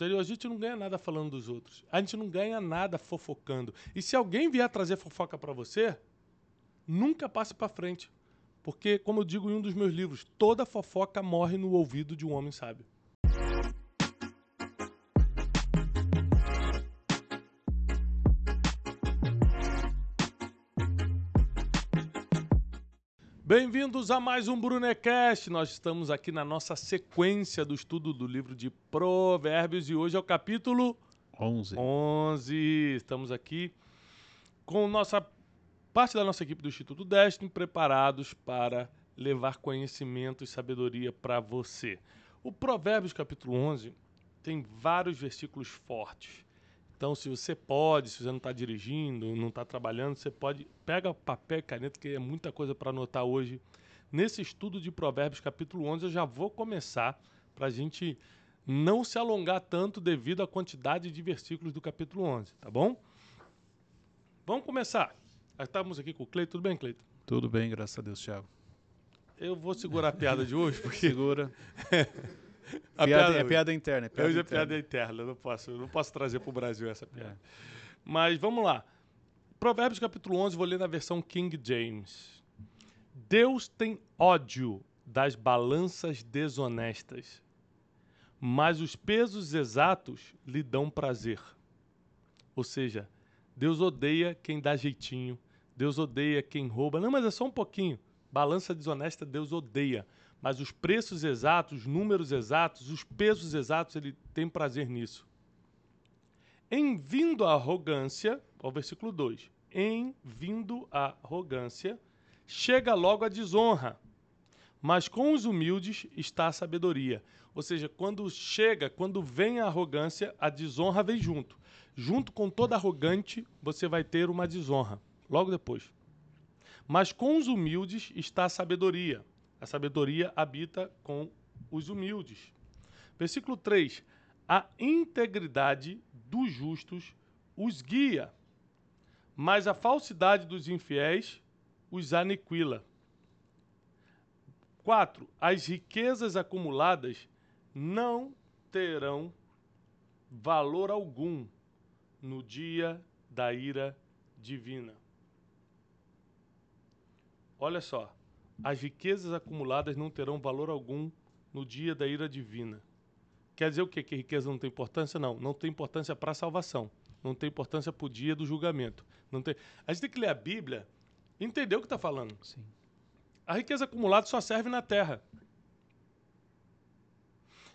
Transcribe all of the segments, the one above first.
anterior, a gente não ganha nada falando dos outros. A gente não ganha nada fofocando. E se alguém vier trazer fofoca para você, nunca passe para frente. Porque, como eu digo em um dos meus livros, toda fofoca morre no ouvido de um homem sábio. Bem-vindos a mais um Brunecast. Nós estamos aqui na nossa sequência do estudo do livro de Provérbios e hoje é o capítulo 11. 11. Estamos aqui com nossa parte da nossa equipe do Instituto Destiny preparados para levar conhecimento e sabedoria para você. O Provérbios capítulo 11 tem vários versículos fortes. Então, se você pode, se você não está dirigindo, não está trabalhando, você pode pega papel e caneta, que é muita coisa para anotar hoje. Nesse estudo de Provérbios, capítulo 11, eu já vou começar para a gente não se alongar tanto devido à quantidade de versículos do capítulo 11, tá bom? Vamos começar. Estamos aqui com o Cleiton. Tudo bem, Cleiton? Tudo bem, graças a Deus, Thiago. Eu vou segurar a piada de hoje, porque... Segura. A piada, piada é piada interna. É piada Hoje é interna. piada interna, eu não posso, eu não posso trazer para o Brasil essa piada. É. Mas vamos lá. Provérbios capítulo 11, vou ler na versão King James. Deus tem ódio das balanças desonestas, mas os pesos exatos lhe dão prazer. Ou seja, Deus odeia quem dá jeitinho, Deus odeia quem rouba. Não, mas é só um pouquinho. Balança desonesta, Deus odeia. Mas os preços exatos, os números exatos, os pesos exatos, ele tem prazer nisso. Em vindo a arrogância, ao versículo 2, em vindo a arrogância, chega logo a desonra, mas com os humildes está a sabedoria. Ou seja, quando chega, quando vem a arrogância, a desonra vem junto. Junto com toda arrogante, você vai ter uma desonra, logo depois. Mas com os humildes está a sabedoria. A sabedoria habita com os humildes. Versículo 3: A integridade dos justos os guia, mas a falsidade dos infiéis os aniquila. 4. As riquezas acumuladas não terão valor algum no dia da ira divina. Olha só, as riquezas acumuladas não terão valor algum no dia da ira divina. Quer dizer o quê? Que riqueza não tem importância? Não, não tem importância para a salvação. Não tem importância para o dia do julgamento. Não tem... A gente tem que ler a Bíblia e entender o que está falando. Sim. A riqueza acumulada só serve na terra.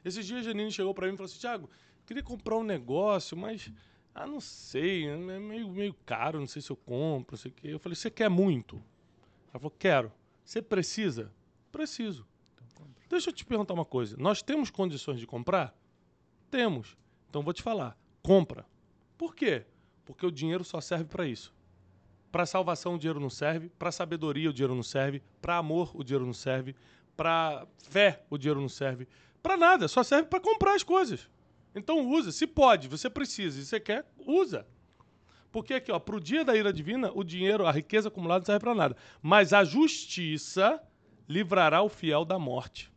Esses dias a Janine chegou para mim e falou assim: Tiago, queria comprar um negócio, mas ah, não sei, é meio, meio caro, não sei se eu compro, não sei o quê. Eu falei: Você quer muito? Ela falou: Quero. Você precisa? Preciso. Deixa eu te perguntar uma coisa. Nós temos condições de comprar? Temos. Então vou te falar. Compra. Por quê? Porque o dinheiro só serve para isso. Para salvação o dinheiro não serve, para sabedoria o dinheiro não serve, para amor o dinheiro não serve, para fé o dinheiro não serve, para nada, só serve para comprar as coisas. Então usa, se pode, você precisa, e você quer, usa. Porque aqui, ó, pro dia da ira divina, o dinheiro, a riqueza acumulada não serve para nada, mas a justiça livrará o fiel da morte.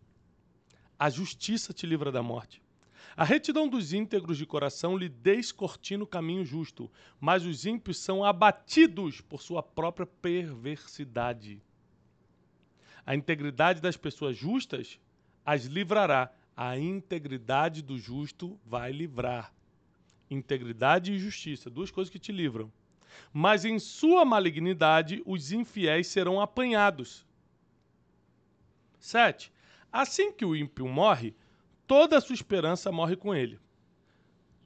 A justiça te livra da morte. A retidão dos íntegros de coração lhe descortina o caminho justo, mas os ímpios são abatidos por sua própria perversidade. A integridade das pessoas justas as livrará. A integridade do justo vai livrar. Integridade e justiça, duas coisas que te livram. Mas em sua malignidade os infiéis serão apanhados. 7. Assim que o ímpio morre, toda a sua esperança morre com ele.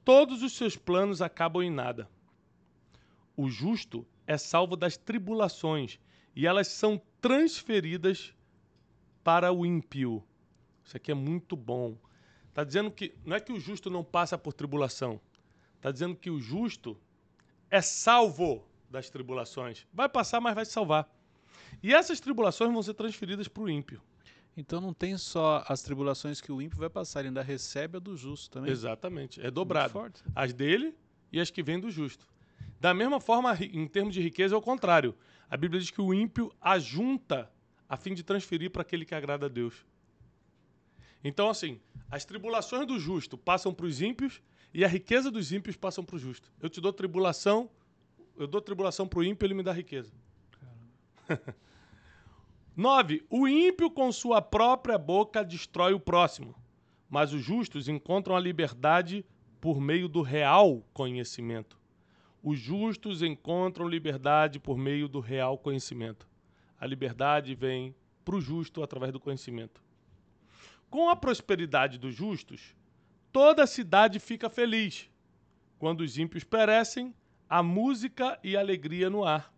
Todos os seus planos acabam em nada. O justo é salvo das tribulações e elas são transferidas para o ímpio. Isso aqui é muito bom. Está dizendo que não é que o justo não passa por tribulação. Está dizendo que o justo é salvo das tribulações. Vai passar, mas vai se salvar. E essas tribulações vão ser transferidas para o ímpio. Então não tem só as tribulações que o ímpio vai passar, ele ainda recebe a do justo também. Exatamente. É dobrado. As dele e as que vêm do justo. Da mesma forma, em termos de riqueza, é o contrário. A Bíblia diz que o ímpio ajunta a fim de transferir para aquele que agrada a Deus. Então, assim, as tribulações do justo passam para os ímpios e a riqueza dos ímpios passam para o justo. Eu te dou tribulação, eu dou tribulação para o ímpio, ele me dá riqueza. Nove, o ímpio com sua própria boca destrói o próximo, mas os justos encontram a liberdade por meio do real conhecimento. Os justos encontram liberdade por meio do real conhecimento. A liberdade vem para o justo através do conhecimento. Com a prosperidade dos justos, toda a cidade fica feliz. Quando os ímpios perecem, há música e alegria no ar.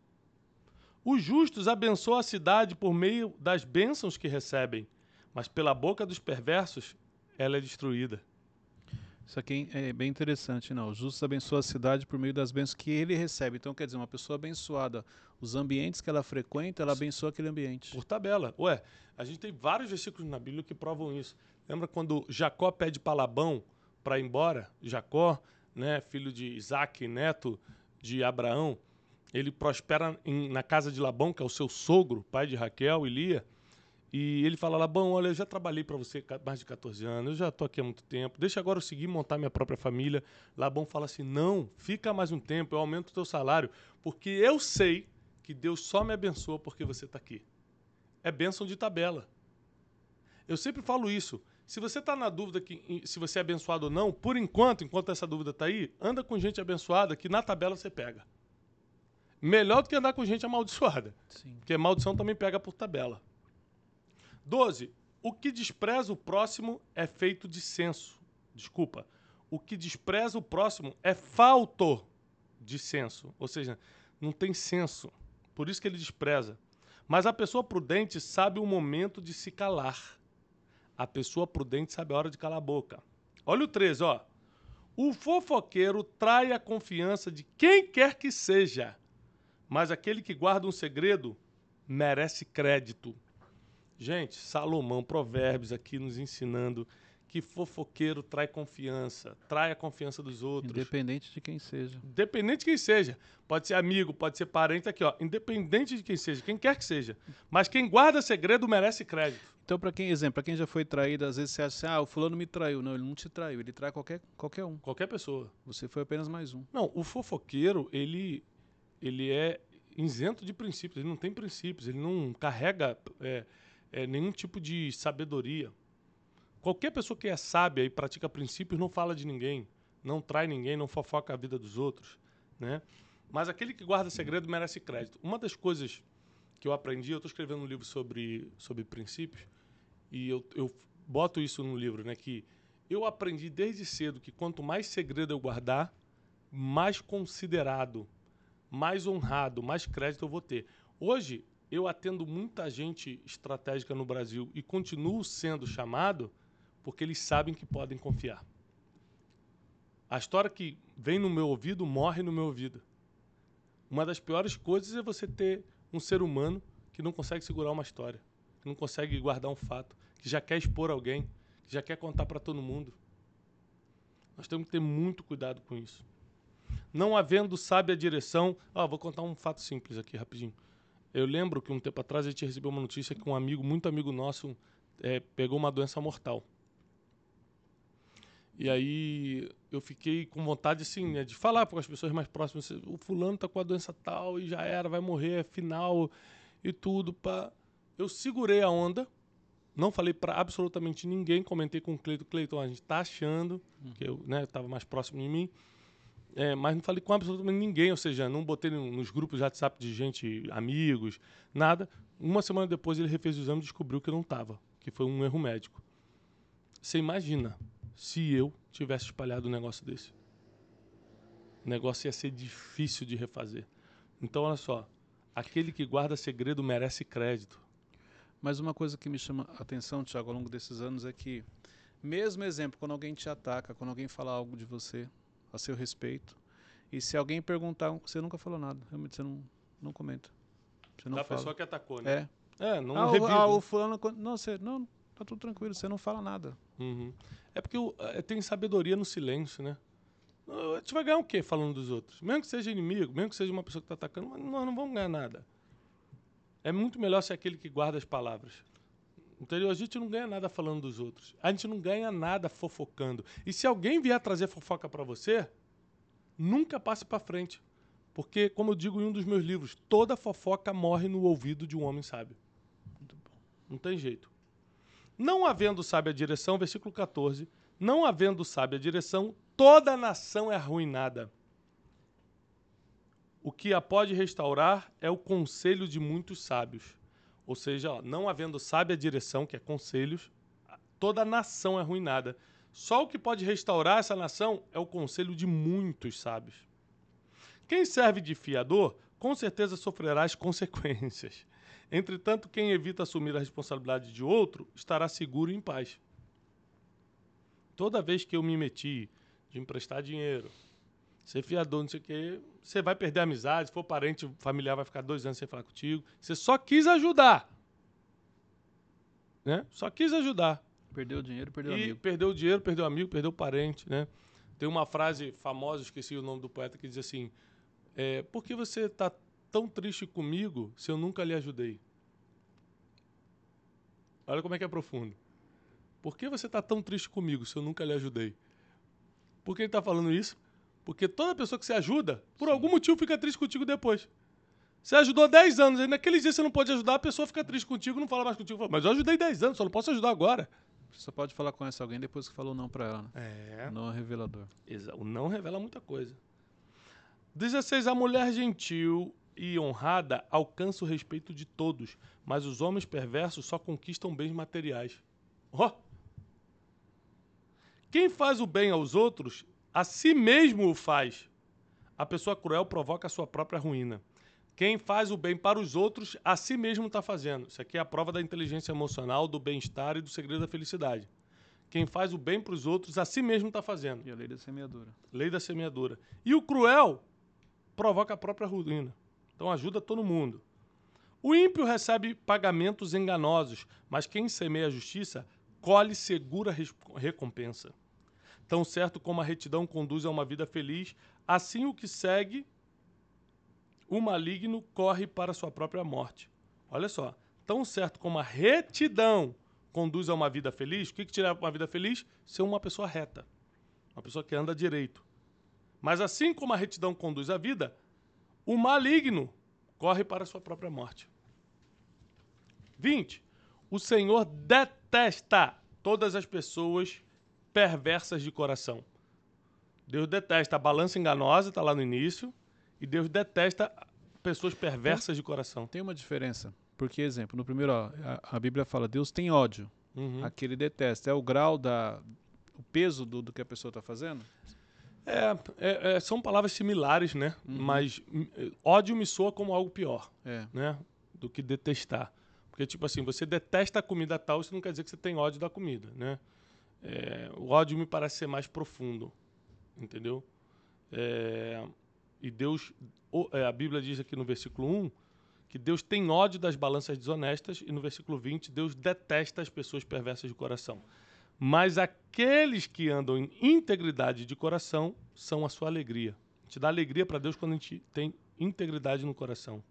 Os justos abençoam a cidade por meio das bênçãos que recebem, mas pela boca dos perversos ela é destruída. Isso aqui é bem interessante, não? O justo abençoa a cidade por meio das bênçãos que ele recebe. Então, quer dizer, uma pessoa abençoada, os ambientes que ela frequenta, ela abençoa aquele ambiente. Por tabela. Ué, a gente tem vários versículos na Bíblia que provam isso. Lembra quando Jacó pede para Labão para ir embora? Jacó, né, filho de Isaac, neto de Abraão, ele prospera em, na casa de Labão, que é o seu sogro, pai de Raquel e Lia. E ele fala, Labão, olha, eu já trabalhei para você mais de 14 anos, eu já estou aqui há muito tempo, deixa agora eu seguir montar minha própria família. Labão fala assim, não, fica mais um tempo, eu aumento o teu salário, porque eu sei que Deus só me abençoa porque você está aqui. É bênção de tabela. Eu sempre falo isso. Se você está na dúvida que, se você é abençoado ou não, por enquanto, enquanto essa dúvida está aí, anda com gente abençoada que na tabela você pega. Melhor do que andar com gente amaldiçoada. Sim. Porque maldição também pega por tabela. 12. O que despreza o próximo é feito de senso. Desculpa. O que despreza o próximo é falto de senso. Ou seja, não tem senso. Por isso que ele despreza. Mas a pessoa prudente sabe o momento de se calar. A pessoa prudente sabe a hora de calar a boca. Olha o 13, ó. O fofoqueiro trai a confiança de quem quer que seja, mas aquele que guarda um segredo merece crédito. Gente, Salomão, Provérbios aqui nos ensinando que fofoqueiro trai confiança, trai a confiança dos outros. Independente de quem seja. Independente de quem seja. Pode ser amigo, pode ser parente, aqui, ó. Independente de quem seja, quem quer que seja. Mas quem guarda segredo merece crédito. Então, para quem, exemplo, para quem já foi traído, às vezes você acha assim, ah, o fulano me traiu. Não, ele não te traiu, ele trai qualquer, qualquer um. Qualquer pessoa. Você foi apenas mais um. Não, o fofoqueiro, ele, ele é isento de princípios, ele não tem princípios, ele não carrega é, é, nenhum tipo de sabedoria. Qualquer pessoa que é sábia e pratica princípios não fala de ninguém, não trai ninguém, não fofoca a vida dos outros, né? Mas aquele que guarda segredo merece crédito. Uma das coisas que eu aprendi, eu estou escrevendo um livro sobre, sobre princípios, e eu, eu boto isso no livro, né? Que eu aprendi desde cedo que quanto mais segredo eu guardar, mais considerado, mais honrado, mais crédito eu vou ter. Hoje, eu atendo muita gente estratégica no Brasil e continuo sendo chamado porque eles sabem que podem confiar. A história que vem no meu ouvido morre no meu ouvido. Uma das piores coisas é você ter um ser humano que não consegue segurar uma história, que não consegue guardar um fato, que já quer expor alguém, que já quer contar para todo mundo. Nós temos que ter muito cuidado com isso. Não havendo sábia direção. Ah, vou contar um fato simples aqui, rapidinho. Eu lembro que um tempo atrás a gente recebeu uma notícia que um amigo, muito amigo nosso, é, pegou uma doença mortal. E aí eu fiquei com vontade, assim, né, de falar para as pessoas mais próximas, o fulano tá com a doença tal e já era, vai morrer, é final e tudo. Pá. Eu segurei a onda, não falei para absolutamente ninguém, comentei com o Cleiton, Cleiton, a gente tá achando, uhum. que eu né, estava mais próximo de mim, é, mas não falei com absolutamente ninguém, ou seja, não botei nos grupos de WhatsApp de gente, amigos, nada. Uma semana depois ele refez o exame e descobriu que eu não estava, que foi um erro médico. Você imagina se eu tivesse espalhado um negócio desse. O negócio ia ser difícil de refazer. Então, olha só, aquele que guarda segredo merece crédito. Mas uma coisa que me chama a atenção, Tiago, ao longo desses anos é que, mesmo exemplo, quando alguém te ataca, quando alguém fala algo de você a seu respeito, e se alguém perguntar, você nunca falou nada, realmente você não, não comenta. Você não da fala. pessoa que atacou, né? É. É, não ah, o, ah, o fulano, não, você, não, tá tudo tranquilo, você não fala nada. Uhum. É porque é, tem sabedoria no silêncio, né? A gente vai ganhar o quê falando dos outros? Mesmo que seja inimigo, mesmo que seja uma pessoa que está atacando, mas nós não vamos ganhar nada. É muito melhor ser aquele que guarda as palavras. Entendeu? A gente não ganha nada falando dos outros. A gente não ganha nada fofocando. E se alguém vier trazer fofoca para você, nunca passe para frente. Porque, como eu digo em um dos meus livros, toda fofoca morre no ouvido de um homem sábio. Não tem jeito. Não havendo sábia direção, versículo 14, não havendo sábia direção, toda a nação é arruinada. O que a pode restaurar é o conselho de muitos sábios. Ou seja, ó, não havendo sábia direção, que é conselhos, toda a nação é arruinada. Só o que pode restaurar essa nação é o conselho de muitos sábios. Quem serve de fiador, com certeza sofrerá as consequências. Entretanto, quem evita assumir a responsabilidade de outro estará seguro e em paz. Toda vez que eu me meti de emprestar dinheiro, ser fiador, não sei o quê, você vai perder a amizade, se for parente familiar, vai ficar dois anos sem falar contigo. Você só quis ajudar. Né? Só quis ajudar. Perdeu o dinheiro, perdeu e amigo. perdeu o dinheiro, perdeu o amigo, perdeu o parente, né? Tem uma frase famosa, esqueci o nome do poeta, que diz assim: é, Por que você está tão triste comigo se eu nunca lhe ajudei? Olha como é que é profundo. Por que você está tão triste comigo se eu nunca lhe ajudei? Por que ele está falando isso? Porque toda pessoa que você ajuda, por algum motivo, fica triste contigo depois. Você ajudou 10 anos, aí naquele dia você não pode ajudar, a pessoa fica triste contigo, não fala mais contigo. Fala, Mas eu ajudei 10 anos, só não posso ajudar agora. Você só pode falar com essa alguém depois que falou não pra ela, né? É. Não é revelador. Exa- O não revela muita coisa. 16. A mulher gentil e honrada alcança o respeito de todos, mas os homens perversos só conquistam bens materiais. Ó! Quem faz o bem aos outros, a si mesmo o faz. A pessoa cruel provoca a sua própria ruína. Quem faz o bem para os outros, a si mesmo está fazendo. Isso aqui é a prova da inteligência emocional, do bem-estar e do segredo da felicidade. Quem faz o bem para os outros, a si mesmo está fazendo. E a lei da semeadura. Lei da semeadura. E o cruel provoca a própria ruína. Então ajuda todo mundo. O ímpio recebe pagamentos enganosos, mas quem semeia a justiça colhe segura recompensa. Tão certo como a retidão conduz a uma vida feliz, assim o que segue o maligno corre para sua própria morte. Olha só, tão certo como a retidão conduz a uma vida feliz, o que, que te leva para uma vida feliz? Ser uma pessoa reta, uma pessoa que anda direito. Mas assim como a retidão conduz à vida, o maligno corre para a sua própria morte. 20. O Senhor detesta todas as pessoas perversas de coração. Deus detesta a balança enganosa, está lá no início, e Deus detesta pessoas perversas de coração. Tem uma diferença. Porque, exemplo, no primeiro, ó, a, a Bíblia fala, Deus tem ódio. Uhum. Aqui ele detesta. É o grau da. o peso do, do que a pessoa está fazendo? É, é, é, são palavras similares, né? Mas hum, eh, ódio me soa como algo pior, É. né? Do que detestar. Porque, tipo assim, você detesta a comida tal, isso não quer dizer que você tem ódio da comida, né? É, o ódio me parece ser mais profundo, entendeu? É, e Deus, é, a Bíblia diz aqui no versículo 1 que Deus tem ódio das balanças desonestas, e no versículo 20, Deus detesta as pessoas perversas de coração. Mas aqueles que andam em integridade de coração são a sua alegria. A gente dá alegria para Deus quando a gente tem integridade no coração.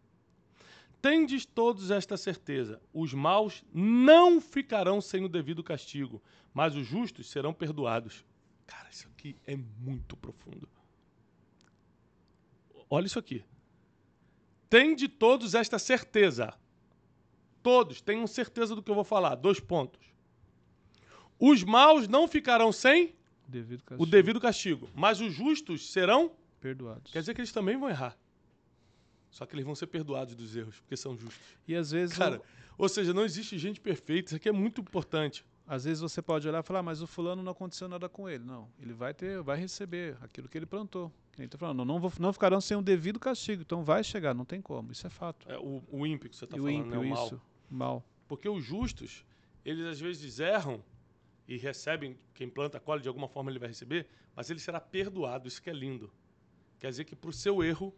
Tendes todos esta certeza: os maus não ficarão sem o devido castigo, mas os justos serão perdoados. Cara, isso aqui é muito profundo. Olha isso aqui. Tende todos esta certeza. Todos tenham certeza do que eu vou falar. Dois pontos. Os maus não ficarão sem Devido o devido castigo, mas os justos serão. Perdoados. Quer dizer que eles também vão errar. Só que eles vão ser perdoados dos erros, porque são justos. E às vezes, Cara, ou seja, não existe gente perfeita. Isso aqui é muito importante. às vezes você pode olhar e falar, "Ah, mas o fulano não aconteceu nada com ele. Não, ele vai ter, vai receber aquilo que ele plantou. Que nem tá falando, não, vou- não ficarão sem o devido castigo. Então vai chegar, não tem como. Isso é fato. É, o, o ímpio que você está e o falando, ímpio, né? O mal. isso. Mal. Porque os justos, eles às vezes erram e recebem, quem planta colhe, de alguma forma ele vai receber, mas ele será perdoado. Isso que é lindo. Quer dizer que para o seu erro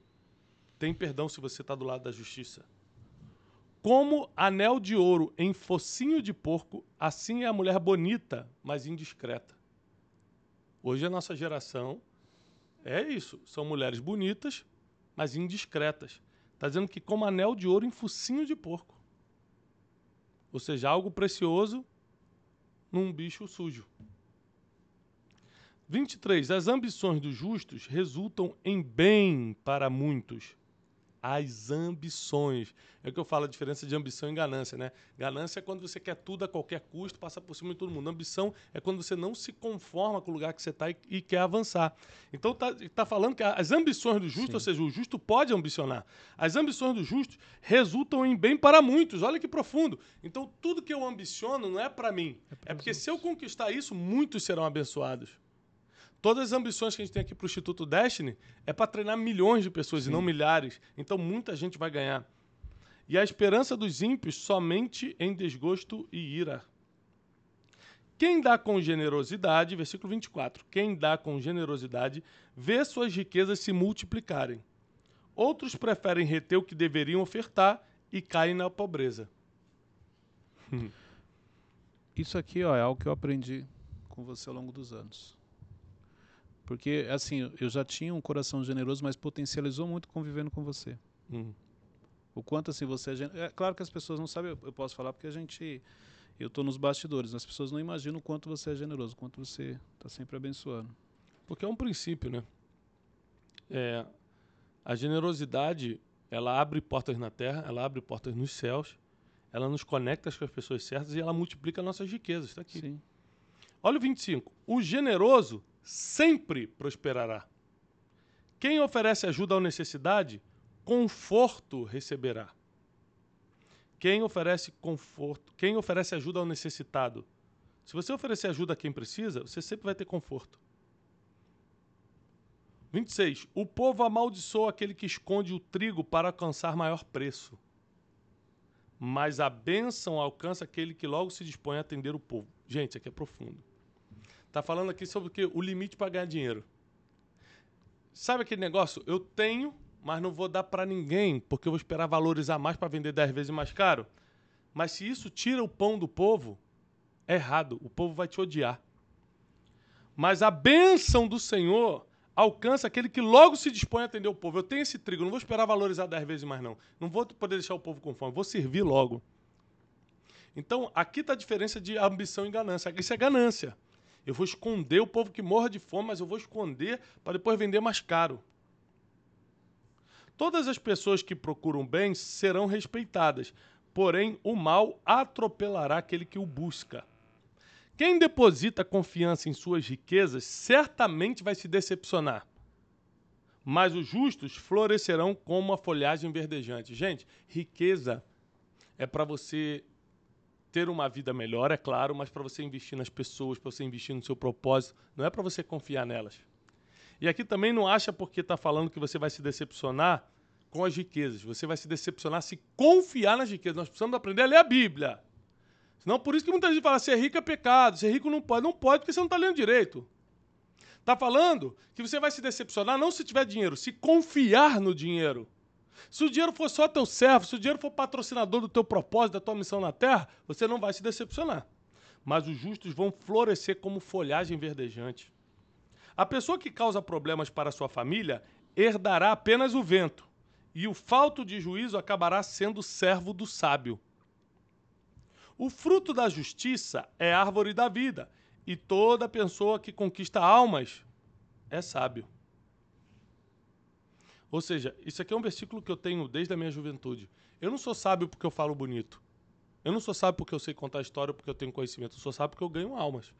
tem perdão se você está do lado da justiça. Como anel de ouro em focinho de porco, assim é a mulher bonita, mas indiscreta. Hoje a nossa geração é isso. São mulheres bonitas, mas indiscretas. Está dizendo que como anel de ouro em focinho de porco. Ou seja, algo precioso num bicho sujo. 23. As ambições dos justos resultam em bem para muitos. As ambições. É o que eu falo, a diferença de ambição e ganância, né? Ganância é quando você quer tudo a qualquer custo, passar por cima de todo mundo. Ambição é quando você não se conforma com o lugar que você está e, e, quer avançar. Então tá, tá falando que as ambições do justo, Sim. ou seja, o justo pode ambicionar. As ambições do justo resultam em bem para muitos. Olha que profundo. Então tudo que eu ambiciono não é para mim. É, é porque se eu conquistar isso, muitos serão abençoados. Todas as ambições que a gente tem aqui para o Instituto Destiny é para treinar milhões de pessoas Sim. e não milhares. Então muita gente vai ganhar. E a esperança dos ímpios somente em desgosto e ira. Quem dá com generosidade, versículo 24: quem dá com generosidade vê suas riquezas se multiplicarem. Outros preferem reter o que deveriam ofertar e caem na pobreza. Isso aqui ó, é algo que eu aprendi com você ao longo dos anos. Porque, assim, eu já tinha um coração generoso, mas potencializou muito convivendo com você. Hum. O quanto, assim, você é. É claro que as pessoas não sabem, eu posso falar porque a gente. Eu estou nos bastidores, as pessoas não imaginam o quanto você é generoso, o quanto você está sempre abençoando. Porque é um princípio, né? É, a generosidade, ela abre portas na terra, ela abre portas nos céus, ela nos conecta com as pessoas certas e ela multiplica nossas riquezas. Está aqui. Sim. Olha o 25. O generoso sempre prosperará. Quem oferece ajuda ao necessidade, conforto receberá. Quem oferece conforto, quem oferece ajuda ao necessitado, se você oferecer ajuda a quem precisa, você sempre vai ter conforto. 26. O povo amaldiçoa aquele que esconde o trigo para alcançar maior preço. Mas a bênção alcança aquele que logo se dispõe a atender o povo. Gente, isso aqui é profundo. Tá falando aqui sobre o, que? o limite para ganhar dinheiro. Sabe aquele negócio? Eu tenho, mas não vou dar para ninguém, porque eu vou esperar valorizar mais para vender 10 vezes mais caro. Mas se isso tira o pão do povo, é errado. O povo vai te odiar. Mas a bênção do Senhor alcança aquele que logo se dispõe a atender o povo. Eu tenho esse trigo, não vou esperar valorizar 10 vezes mais, não. Não vou poder deixar o povo com fome, vou servir logo. Então, aqui está a diferença de ambição e ganância. Isso é ganância. Eu vou esconder o povo que morra de fome, mas eu vou esconder para depois vender mais caro. Todas as pessoas que procuram bem serão respeitadas, porém o mal atropelará aquele que o busca. Quem deposita confiança em suas riquezas certamente vai se decepcionar. Mas os justos florescerão como a folhagem verdejante. Gente, riqueza é para você ter uma vida melhor, é claro, mas para você investir nas pessoas, para você investir no seu propósito, não é para você confiar nelas. E aqui também não acha porque está falando que você vai se decepcionar com as riquezas. Você vai se decepcionar se confiar nas riquezas. Nós precisamos aprender a ler a Bíblia. Senão, por isso que muita gente fala, ser rico é pecado, ser rico não pode. Não pode porque você não está lendo direito. Está falando que você vai se decepcionar não se tiver dinheiro, se confiar no dinheiro. Se o dinheiro for só teu servo, se o dinheiro for patrocinador do teu propósito, da tua missão na terra, você não vai se decepcionar. Mas os justos vão florescer como folhagem verdejante. A pessoa que causa problemas para sua família herdará apenas o vento, e o falto de juízo acabará sendo servo do sábio. O fruto da justiça é árvore da vida, e toda pessoa que conquista almas é sábio. Ou seja, isso aqui é um versículo que eu tenho desde a minha juventude. Eu não sou sábio porque eu falo bonito. Eu não sou sábio porque eu sei contar história, porque eu tenho conhecimento. Eu sou sábio porque eu ganho almas.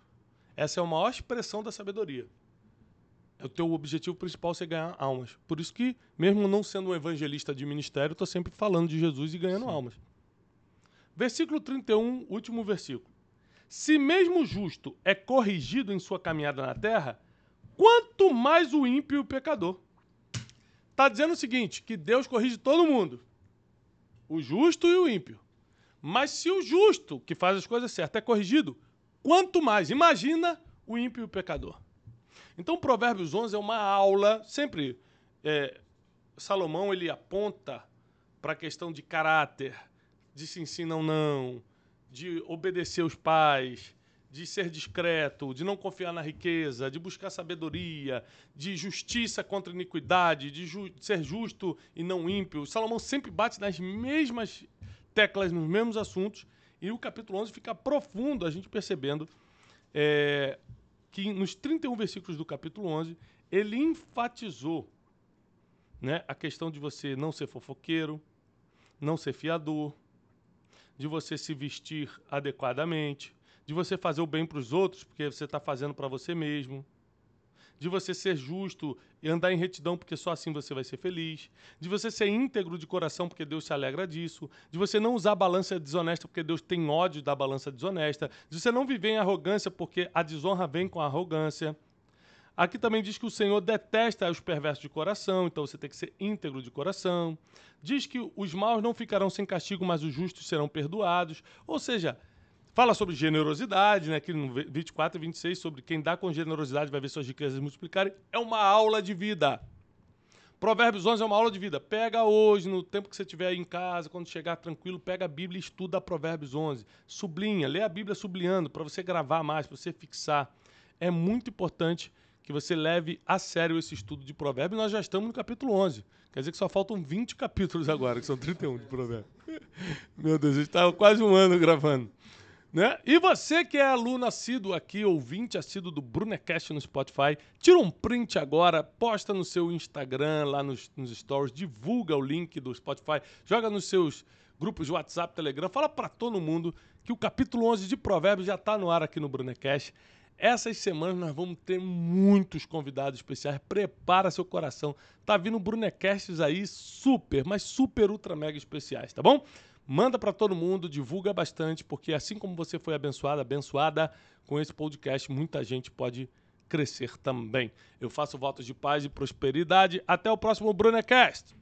Essa é a maior expressão da sabedoria. É o teu objetivo principal ser ganhar almas. Por isso que, mesmo não sendo um evangelista de ministério, eu estou sempre falando de Jesus e ganhando Sim. almas. Versículo 31, último versículo. Se mesmo o justo é corrigido em sua caminhada na terra, quanto mais o ímpio e o pecador. Está dizendo o seguinte: que Deus corrige todo mundo, o justo e o ímpio. Mas se o justo, que faz as coisas certas, é corrigido, quanto mais? Imagina o ímpio e o pecador. Então, Provérbios 11 é uma aula, sempre é, Salomão ele aponta para a questão de caráter, de se ensina ou não, de obedecer os pais, de ser discreto, de não confiar na riqueza, de buscar sabedoria, de justiça contra iniquidade, de, ju ser justo e não ímpio. Salomão sempre bate nas mesmas teclas, nos mesmos assuntos, E o capítulo 11 fica profundo, a gente percebendo é, que nos 31 versículos do capítulo 11, ele enfatizou né, a questão de você não ser fofoqueiro, não ser fiador, de você se vestir adequadamente, de você fazer o bem para os outros, porque você está fazendo para você mesmo de você ser justo e andar em retidão, porque só assim você vai ser feliz, de você ser íntegro de coração, porque Deus se alegra disso, de você não usar a balança desonesta, porque Deus tem ódio da balança desonesta, de você não viver em arrogância, porque a desonra vem com a arrogância. Aqui também diz que o Senhor detesta os perversos de coração, então você tem que ser íntegro de coração. Diz que os maus não ficarão sem castigo, mas os justos serão perdoados. Ou seja, Fala sobre generosidade, né? Aqui no 24 e 26, sobre quem dá com generosidade vai ver suas riquezas multiplicarem. É uma aula de vida. Provérbios 11 é uma aula de vida. Pega hoje, no tempo que você estiver aí em casa, quando chegar tranquilo, pega a Bíblia e estuda Provérbios 11. Sublinha, lê a Bíblia sublinhando, para você gravar mais, para você fixar. É muito importante que você leve a sério esse estudo de Provérbios. Nós já estamos no capítulo 11. Quer dizer que só faltam 20 capítulos agora, que são 31 de Provérbios. Meu Deus, a gente está quase um ano gravando. Né? E você que é aluno assíduo aqui, ouvinte assíduo do Brunecast no Spotify, tira um print agora, posta no seu Instagram, lá nos, nos stories, divulga o link do Spotify, joga nos seus grupos de WhatsApp, Telegram, fala para todo mundo que o capítulo 11 de Provérbios já está no ar aqui no Brunecast. Essas semanas nós vamos ter muitos convidados especiais. Prepara seu coração. Tá vindo Brunecasts aí super, mas super ultra mega especiais, tá bom? Manda para todo mundo, divulga bastante, porque assim como você foi abençoada, abençoada com esse podcast, muita gente pode crescer também. Eu faço votos de paz e prosperidade. Até o próximo Brunecast!